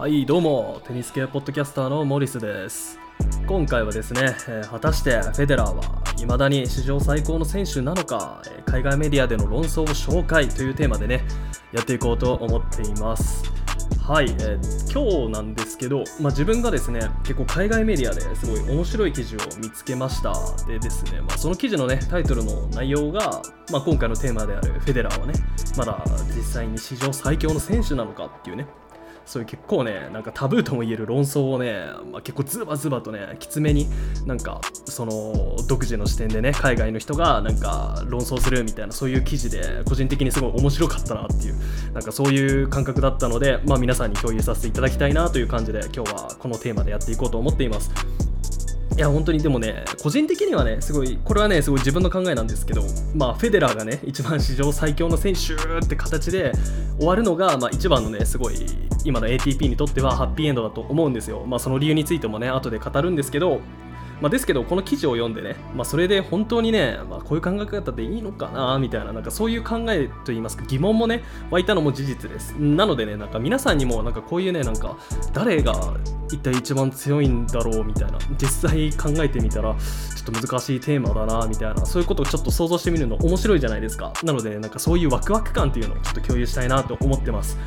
はいどうもテニス系ポッドキャスターのモリスです。今回はですね、え果たしてフェデラーは未だに史上最高の選手なのか、え海外メディアでの論争を紹介というテーマでねやっていこうと思っています。はい、えー今日なんですけど、まあ、自分がですね結構海外メディアですごい面白い記事を見つけました。でですね、まあ、その記事のねタイトルの内容が、まあ、今回のテーマであるフェデラーはねまだ実際に史上最強の選手なのかっていうねそういう結構ねなんかタブーともいえる論争をね、まあ、結構ズバズバとねきつめになんかその独自の視点でね海外の人がなんか論争するみたいなそういう記事で個人的にすごい面白かったなっていうなんかそういう感覚だったので、まあ、皆さんに共有させていただきたいなという感じで今日はこのテーマでやっていこうと思っています。いや本当にでもね個人的にはねすごいこれはねすごい自分の考えなんですけどまあフェデラーがね一番史上最強の選手って形で終わるのがまあ一番のねすごい今の ATP にとってはハッピーエンドだと思うんですよ。まあその理由についてもね後で語るんですけどまあ、ですけどこの記事を読んでね、まあ、それで本当にね、まあ、こういう考え方でいいのかなみたいななんかそういう考えといいますか疑問もね湧いたのも事実です。なのでねなんか皆さんにもなんかこういうねなんか誰が一体一番強いんだろうみたいな実際考えてみたらちょっと難しいテーマだなみたいなそういうことをちょっと想像してみるの面白いじゃないですか。なので、ね、なんかそういうワクワク感っていうのをちょっと共有したいなと思ってます。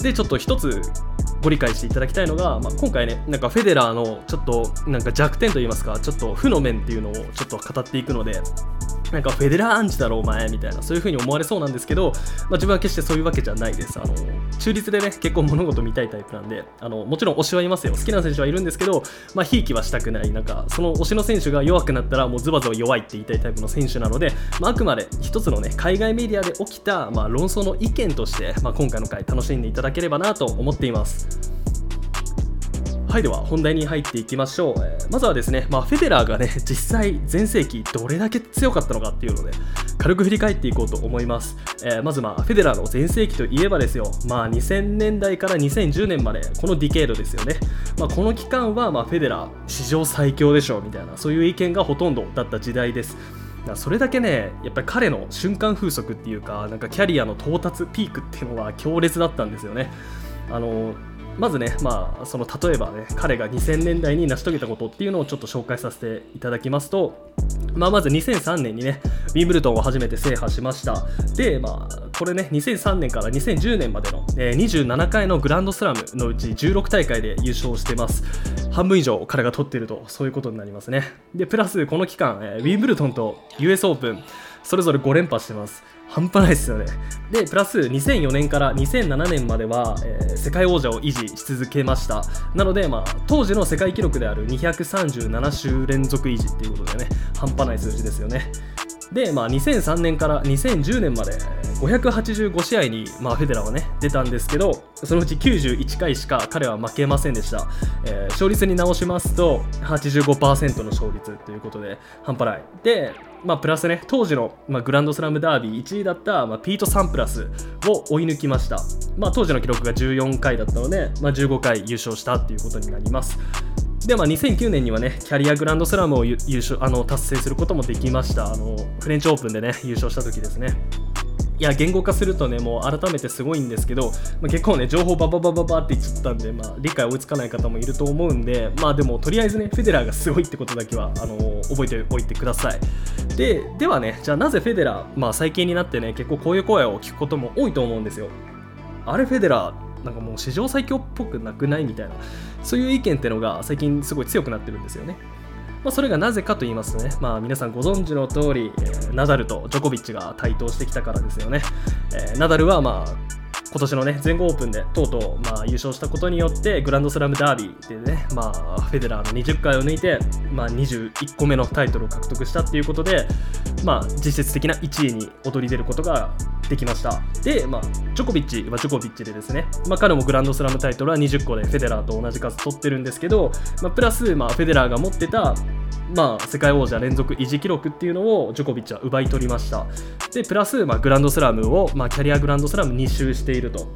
でちょっと一つご理解していただきたいのが、まあ、今回ねなんかフェデラーのちょっとなんか弱点といいますかちょっと負の面っていうのをちょっと語っていくのでなんかフェデラーアンチだろお前みたいなそういう風に思われそうなんですけど、まあ、自分は決してそういうわけじゃないです。あの中立でね結構物事見たいタイプなんであのもちろん推しはいますよ。好きな選手はいるんですけどまあひいきはしたくない。なんかその推しの選手が弱くなったらもうズバズバ弱いって言いたいタイプの選手なので、まあ、あくまで一つのね海外メディアで起きた、まあ、論争の意見として、まあ、今回の回楽しんでいただければなと思っています。はいでは本題に入っていきましょう、えーまずはですね、まあ、フェデラーがね 実際全盛期どれだけ強かったのかっていうので軽く振り返っていこうと思います、えーまずまあフェデラーの全盛期といえばですよ。まあ2000年代から2010年までこのディケードですよね、まあ、この期間はまフェデラー史上最強でしょうみたいなそういう意見がほとんどだった時代です。それだけねやっぱり彼の瞬間風速っていうかなんかキャリアの到達ピークっていうのは強烈だったんですよね。あのまずね、まあ、その例えばね、彼が2000年代に成し遂げたことっていうのをちょっと紹介させていただきますと、まあ、まず2003年にね、ウィンブルドンを初めて制覇しました。で、まあ、これね、2003年から2010年までの、えー27回のグランドスラムのうち16大会で優勝してます。半分以上彼が取っていると、そういうことになりますね。で、プラスこの期間、えーウィンブルドンと US オープン、それぞれ5連覇してます。半端ないですよね。で、プラス2004年から2007年までは、えー世界王者を維持し続けました。なので、まあ、当時の世界記録である237週連続維持っていうことでね、半端ない数字ですよね。で、まあ、2003年から2010年まで585試合に、まあ、フェデラーはね出たんですけどそのうち91回しか彼は負けませんでした、えー勝率に直しますと85%の勝率ということで半端ない。で、まあ、プラスね当時の、まあ、グランドスラムダービー1位だった、まあ、ピート・サンプラスを追い抜きました、まあ、当時の記録が14回だったので、まあ、15回優勝したっていうことになります。でまあ、2009年にはねキャリアグランドスラムを優勝あの達成することもできました。あのフレンチオープンでね優勝した時ですね。いや言語化するとねもう改めてすごいんですけど、まあ、結構ね情報バババババって言っちゃったんで、まあ、理解追いつかない方もいると思うんでまあでもとりあえずねフェデラーがすごいってことだけはあの覚えておいてください。でではねじゃあなぜフェデラー、まあ、最近になってね結構こういう声を聞くことも多いと思うんですよ。あれフェデラーなんかもう史上最強っぽくなくないみたいなそういう意見ってのが最近すごい強くなってるんですよねまあ、それがなぜかと言いますとね、まあ、皆さんご存知の通り、えーナダルとジョコビッチが台頭してきたからですよね。えーナダルは、まあ、今年のね全豪オープンでとうとう、まあ、優勝したことによってグランドスラムダービーでね、まあ、フェデラーの20回を抜いて、まあ、21個目のタイトルを獲得したっていうことで、まあ、実質的な1位に躍り出ることができました。で、まあ、ジョコビッチはジョコビッチでですね、まあ、彼もグランドスラムタイトルは20個でフェデラーと同じ数取ってるんですけど、まあ、プラス、まあ、フェデラーが持ってたまあ、世界王者連続維持記録っていうのをジョコビッチは奪い取りました。でプラス、まあ、グランドスラムを、まあ、キャリアグランドスラム2周していいると。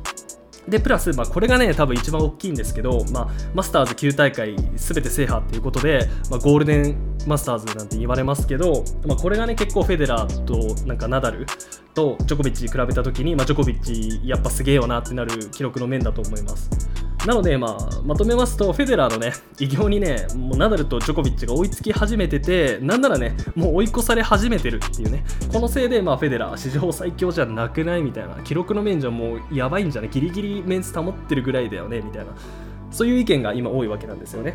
でプラス、まあ、これがね多分一番大きいんですけど、まあ、マスターズ9大会全て制覇っていうことで、まあ、ゴールデンマスターズなんて言われますけど、まあ、これがね結構フェデラーとなんかナダルとジョコビッチに比べた時に、まあ、ジョコビッチやっぱすげえよなってなる記録の面だと思います。なので、まあ、まとめますと、フェデラーのね、偉業にね、もうナダルとジョコビッチが追いつき始めてて、なんならね、もう追い越され始めてるっていうね、このせいで、まあ、フェデラー、史上最強じゃなくないみたいな、記録の面じゃもうやばいんじゃない、ギリギリメンツ保ってるぐらいだよね、みたいな、そういう意見が今多いわけなんですよね。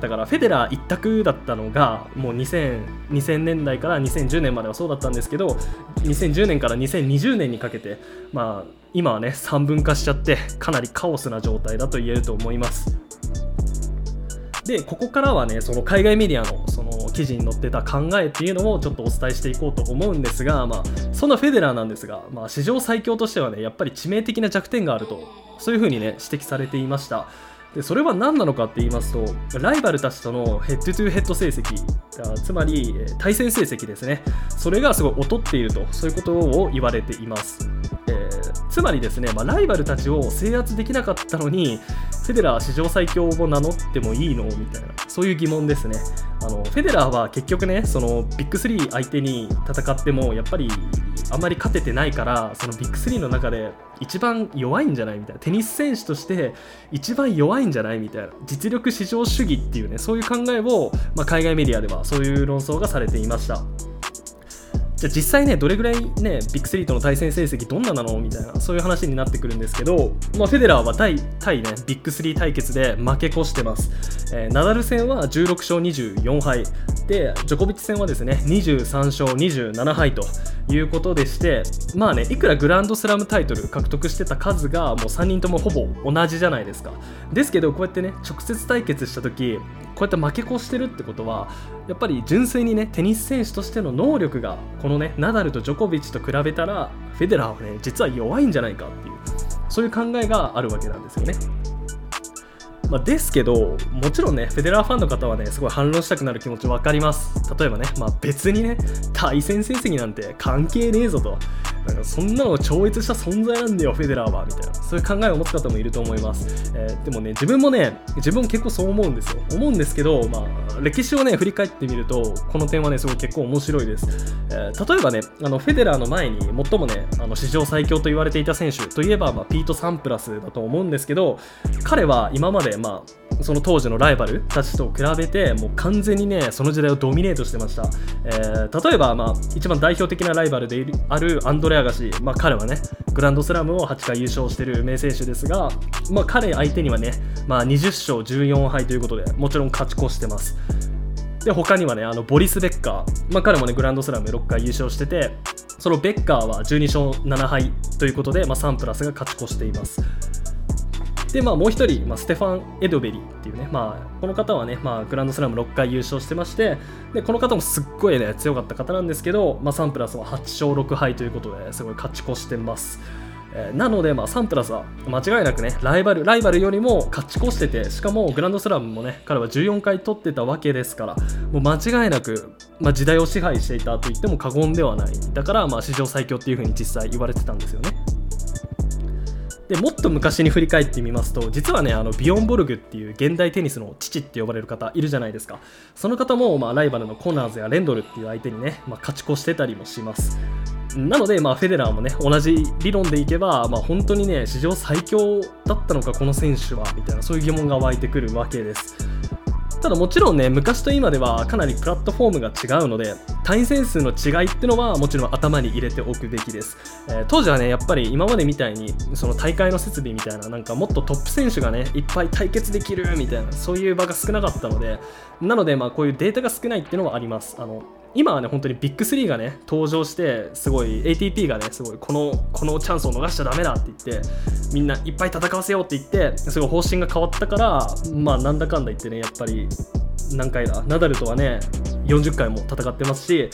だからフェデラー一択だったのがもう 2000, 2000年代から2010年まではそうだったんですけど2010年から2020年にかけてまあ今はね3分化しちゃってかなりカオスな状態だと言えると思います。でここからはねその海外メディアのその記事に載ってた考えっていうのをちょっとお伝えしていこうと思うんですが、まあ、そんなフェデラーなんですが、まあ、史上最強としてはねやっぱり致命的な弱点があるとそういうふうにね指摘されていました。でそれは何なのかって言いますとライバルたちとのヘッドトゥヘッド成績つまり対戦成績ですね。それがすごい劣っているとそういうことを言われています、つまりですね、まあ、ライバルたちを制圧できなかったのにフェデラー史上最強を名乗ってもいいのみたいなそういう疑問ですね。あのフェデラーは結局ねそのビッグ3相手に戦ってもやっぱりあんまり勝ててないからそのビッグ3の中で一番弱いんじゃないみたいなテニス選手として一番弱いんじゃないみたいな実力至上主義っていうねそういう考えを、まあ、海外メディアではそういう論争がされていました。じゃあ実際ねどれぐらいねビッグ3との対戦成績どんななのみたいなそういう話になってくるんですけど、まあ、フェデラーは対対ねビッグ3対決で負け越してます、えー、ナダル戦は16勝24敗。でジョコビッチ戦はですね23勝27敗ということでしてまあねいくらグランドスラムタイトル獲得してた数がもう3人ともほぼ同じじゃないですか。ですけどこうやってね直接対決した時こうやって負け越してるってことはやっぱり純粋にねテニス選手としての能力がこのねナダルとジョコビッチと比べたらフェデラーはね実は弱いんじゃないかっていうそういう考えがあるわけなんですよね。まあ、ですけど、もちろんね、フェデラーファンの方はね、すごい反論したくなる気持ち分かります。例えばね、まあ、別にね、対戦成績なんて関係ねえぞと。なんかそんなの超越した存在なんだよ、フェデラーは、みたいな。そういう考えを持つ方もいると思います。えー、でもね、自分もね、自分結構そう思うんですよ。思うんですけど、まあ、歴史をね、振り返ってみると、この点はね、すごい結構面白いです。えー、例えばね、あのフェデラーの前に最もね、あの史上最強と言われていた選手といえば、まあ、ピート・サンプラスだと思うんですけど、彼は今まで、まあ、その当時のライバルたちと比べてもう完全にねその時代をドミネートしてました、えー、例えば、まあ、一番代表的なライバルであるアンドレアガシ、まあ、彼はねグランドスラムを8回優勝している名選手ですが、まあ、彼相手にはね、まあ、20勝14敗ということでもちろん勝ち越してます。で他にはねあのボリス・ベッカー、まあ、彼もねグランドスラム6回優勝しててそのベッカーは12勝7敗ということで、まあ、サンプラスが勝ち越しています。で、まあ、もう1人、まあ、ステファン・エドベリっていうね、まあ、この方はね、まあ、グランドスラム6回優勝してましてでこの方もすっごいね強かった方なんですけど、まあ、サンプラスは8勝6敗ということですごい勝ち越してます。えー、なので、まあ、サンプラスは間違いなくねライバルライバルよりも勝ち越しててしかもグランドスラムもね彼は14回取ってたわけですからもう間違いなく、まあ、時代を支配していたと言っても過言ではないだから、まあ、史上最強っていう風に実際言われてたんですよね。でもっと昔に振り返ってみますと実はねあのビヨンボルグっていう現代テニスの父って呼ばれる方いるじゃないですか。その方も、まあ、ライバルのコナーズやレンドルっていう相手にね、まあ、勝ち越してたりもします。なので、まあ、フェデラーもね同じ理論でいけば、まあ、本当にね史上最強だったのかこの選手はみたいなそういう疑問が湧いてくるわけです。ただもちろんね昔と今ではかなりプラットフォームが違うので対戦数の違いってのはもちろん頭に入れておくべきです、えー、当時はねやっぱり今までみたいにその大会の設備みたいななんかもっとトップ選手がねいっぱい対決できるみたいなそういう場が少なかったのでなのでまあこういうデータが少ないっていうのはあります。あの今はね本当にビッグ3がね登場してすごい ATP がねすごいこのこのチャンスを逃しちゃだめだって言ってみんないっぱい戦わせようって言ってすごい方針が変わったからまあなんだかんだ言ってねやっぱり何回だナダルとはね40回も戦ってますし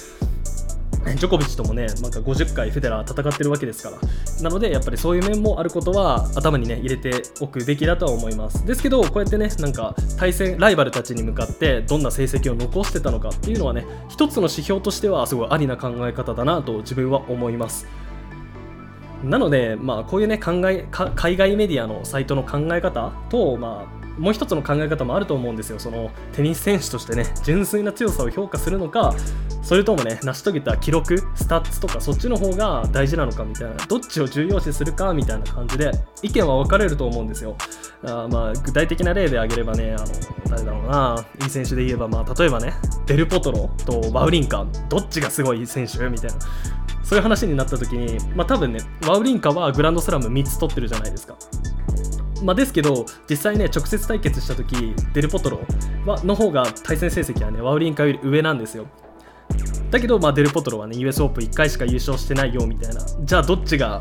ジョコビッチともね、なんか50回フェデラー戦ってるわけですから。なので、やっぱりそういう面もあることは頭にね、入れておくべきだとは思います。ですけど、こうやってね、なんか対戦、ライバルたちに向かってどんな成績を残してたのかっていうのはね、一つの指標としてはすごいありな考え方だなと自分は思います。なので、まあ、こういうね考え海外メディアのサイトの考え方と、まあ、もう一つの考え方もあると思うんですよ。そのテニス選手としてね純粋な強さを評価するのかそれともね成し遂げた記録スタッツとかそっちの方が大事なのかみたいなどっちを重要視するかみたいな感じで意見は分かれると思うんですよ。あまあ具体的な例で挙げればねあの誰だろうないい選手で言えば、まあ、例えばねデルポトロとワウリンカどっちがすごい選手？みたいなそういう話になった時に、まあ、多分ねワウリンカはグランドスラム3つ取ってるじゃないですか。まあ、ですけど実際ね直接対決した時デルポトロはの方が対戦成績はねワウリンカより上なんですよ。だけど、まあ、デルポトロはね US オープン1回しか優勝してないよみたいな。じゃあどっちが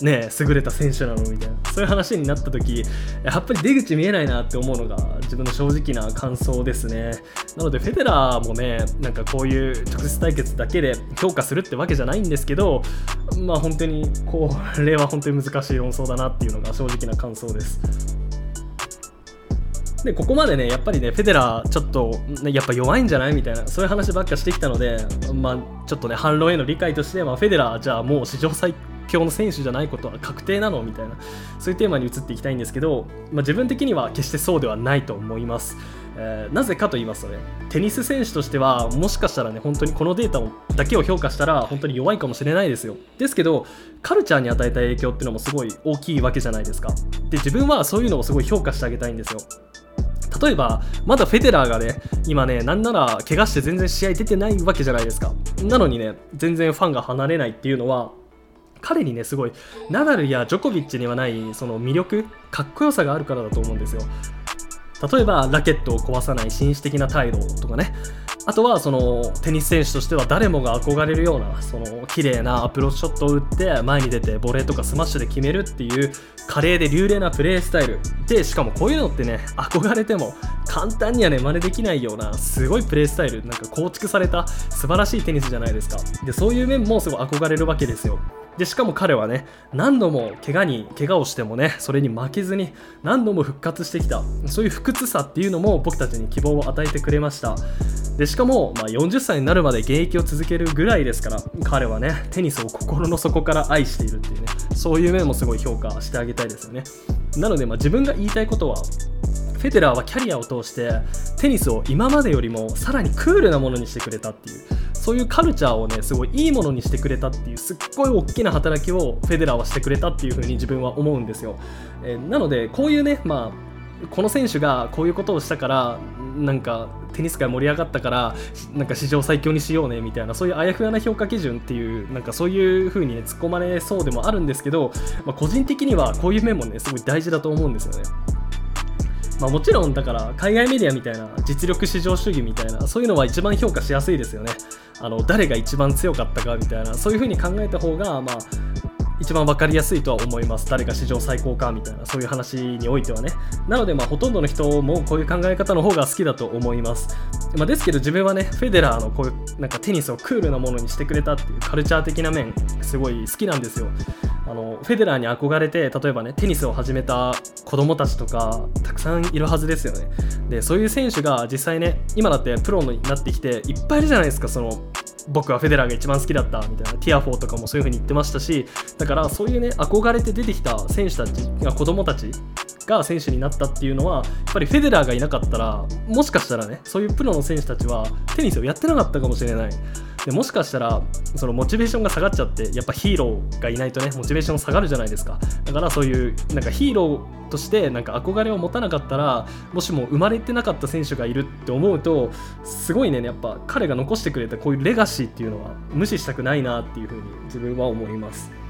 ね優れた選手なのみたいな。そういう話になった時やっぱり出口見えないなって思うのが自分の正直な感想ですね。なのでフェデラーもねなんかこういう直接対決だけで評価するってわけじゃないんですけどまあ本当にこれは本当に難しい論争だなっていうのが正直な感想です。でここまでねやっぱりねフェデラーちょっとねやっぱ弱いんじゃないみたいなそういう話ばっかしてきたのでまあちょっとね反論への理解として、まあ、フェデラーじゃあもう史上最強の選手じゃないことは確定なのみたいなそういうテーマに移っていきたいんですけど、まあ、自分的には決してそうではないと思います、えー、なぜかと言いますとねテニス選手としてはもしかしたらね本当にこのデータをだけを評価したら本当に弱いかもしれないですよ。ですけどカルチャーに与えた影響っていうのもすごい大きいわけじゃないですか。で自分はそういうのをすごい評価してあげたいんですよ。例えばまだフェデラーがね今ねなんなら怪我して全然試合出てないわけじゃないですか。なのにね全然ファンが離れないっていうのは彼にねすごいナダルやジョコビッチにはないその魅力かっこよさがあるからだと思うんですよ。例えばラケットを壊さない紳士的な態度とかね。あとはそのテニス選手としては誰もが憧れるようなその綺麗なアプローチショットを打って前に出てボレーとかスマッシュで決めるっていう華麗で流麗なプレースタイル。でしかもこういうのってね憧れても簡単にはね真似できないようなすごいプレースタイルなんか構築された素晴らしいテニスじゃないですか。でそういう面もすごい憧れるわけですよ。でしかも彼はね何度も怪我に怪我をしてもねそれに負けずに何度も復活してきた。そういう不屈さっていうのも僕たちに希望を与えてくれました。でしかも、まあ、40歳になるまで現役を続けるぐらいですから彼はねテニスを心の底から愛しているっていうねそういう面もすごい評価してあげたいですよね。なので、まあ、自分が言いたいことはフェデラーはキャリアを通してテニスを今までよりもさらにクールなものにしてくれたっていうそういうカルチャーをねすごいいいものにしてくれたっていうすっごい大きな働きをフェデラーはしてくれたっていう風に自分は思うんですよ、えー、なのでこういうねまあこの選手がこういうことをしたからなんかテニス界盛り上がったからなんか史上最強にしようねみたいなそういうあやふやな評価基準っていうなんかそういう風にね突っ込まれそうでもあるんですけど、まあ、個人的にはこういう面もねすごい大事だと思うんですよね。まあ、もちろんだから海外メディアみたいな実力至上主義みたいなそういうのは一番評価しやすいですよね。あの誰が一番強かったかみたいなそういうふうに考えた方がまあ一番分かりやすいとは思います。誰が史上最高かみたいなそういう話においてはね。なのでまあほとんどの人もこういう考え方の方が好きだと思います。まあ、ですけど自分はねフェデラーのこういうなんかテニスをクールなものにしてくれたっていうカルチャー的な面すごい好きなんですよ。あのフェデラーに憧れて例えばねテニスを始めた子供たちとかたくさんいるはずですよね。でそういう選手が実際ね今だってプロになってきていっぱいいるじゃないですかその僕はフェデラーが一番好きだったみたいなティアフォーとかもそういう風に言ってましたしだからそういうね憧れて出てきた選手たちが子供たちが選手になったっていうのはやっぱりフェデラーがいなかったらもしかしたらねそういうプロの選手たちはテニスをやってなかったかもしれない。でもしかしたらそのモチベーションが下がっちゃってやっぱヒーローがいないとねモチベーション下がるじゃないですか。だからそういうなんかヒーローとしてなんか憧れを持たなかったらもしも生まれてなかった選手がいるって思うとすごいねやっぱ彼が残してくれたこういうレガシーっていうのは無視したくないなっていうふうに自分は思います。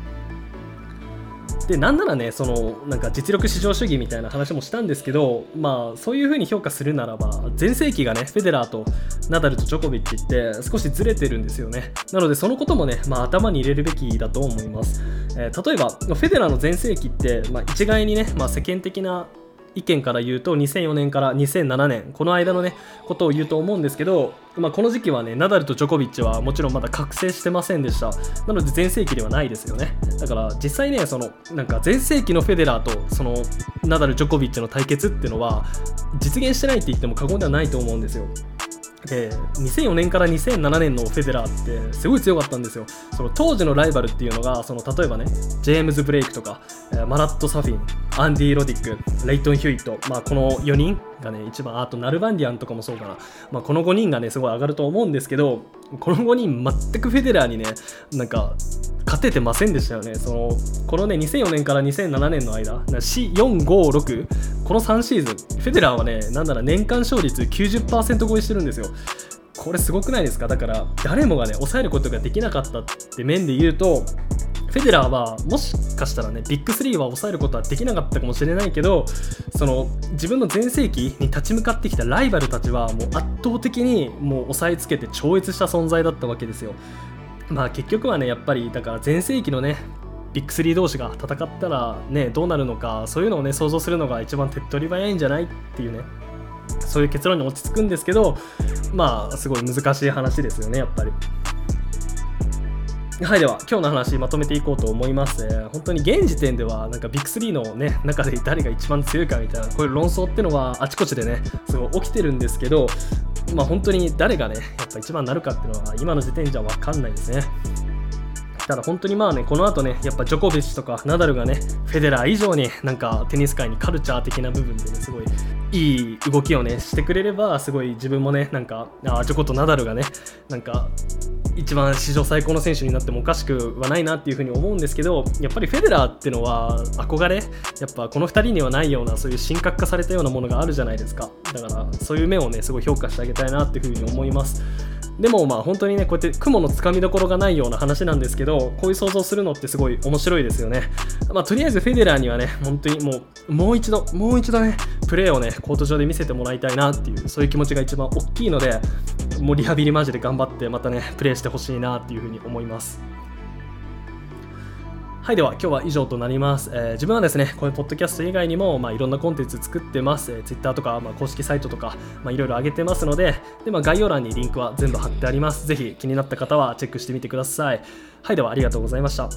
でなんならねそのなんか実力至上主義みたいな話もしたんですけどまあそういう風に評価するならば全盛期がねフェデラーとナダルとジョコビッチって少しずれてるんですよね。なのでそのこともね、まあ、頭に入れるべきだと思います、えー、例えばフェデラーの全盛期って、まあ、一概にね、まあ、世間的な意見から言うと2004年から2007年この間のねことを言うと思うんですけど、まあ、この時期はねナダルとジョコビッチはもちろんまだ覚醒してませんでした。なので全盛期ではないですよね。だから実際ねそのなんか全盛期のフェデラーとそのナダル・ジョコビッチの対決っていうのは実現してないって言っても過言ではないと思うんですよ。で2004年から2007年のフェデラーってすごい強かったんですよ。その当時のライバルっていうのがその例えばねジェームズ・ブレイクとかマラット・サフィンアンディ・ロディックレイトン・ヒューイット、まあ、この4人がね一番あとナルバンディアンとかもそうかな、まあ、この5人がねすごい上がると思うんですけどこの5人全くフェデラーにねなんか勝ててませんでしたよね。そのこのね2004年から2007年の間456この3シーズンフェデラーはねなんなら年間勝率90%超えしてるんですよこれすごくないですか？だから誰もがね抑えることができなかったって面で言うとフェデラーはもしかしたらねビッグ3は抑えることはできなかったかもしれないけどその自分の全盛期に立ち向かってきたライバルたちはもう圧倒的にもう抑えつけて超越した存在だったわけですよ。まあ結局はねやっぱりだから全盛期のねビッグ3同士が戦ったらねどうなるのかそういうのをね想像するのが一番手っ取り早いんじゃないっていうね。そういう結論に落ち着くんですけどまあすごい難しい話ですよねやっぱり。はいでは今日の話まとめていこうと思います、本当に現時点ではなんかビッグ3のね中で誰が一番強いかみたいなこういう論争ってのはあちこちでねすごい起きてるんですけどまあ本当に誰がねやっぱ一番なるかっていうのは今の時点じゃ分かんないですね。ただ本当にまあねこの後ねやっぱジョコビッチとかナダルがねフェデラー以上になんかテニス界にカルチャー的な部分でねすごいいい動きをねしてくれればすごい自分もねなんかあジョコとナダルがねなんか一番史上最高の選手になってもおかしくはないなっていうふうに思うんですけどやっぱりフェデラーっていうのは憧れやっぱこの2人にはないようなそういう神格化されたようなものがあるじゃないですか。だからそういう面をねすごい評価してあげたいなっていうふうに思います。でもまあ本当にねこうやって雲のつかみどころがないような話なんですけどこういう想像するのってすごい面白いですよね。まあとりあえずフェデラーにはね本当にもうもう一度もう一度ねプレーをねコート上で見せてもらいたいなっていうそういう気持ちが一番大きいのでもうリハビリマジで頑張ってまたねプレーしてほしいなっていうふうに思います。はいでは今日は以上となります、えー、自分はですねこういうポッドキャスト以外にも、まあ、いろんなコンテンツ作ってます、えー、Twitter とか、まあ、公式サイトとか、まあ、いろいろ上げてますのでで、まあ、概要欄にリンクは全部貼ってあります。ぜひ気になった方はチェックしてみてください。はいではありがとうございました。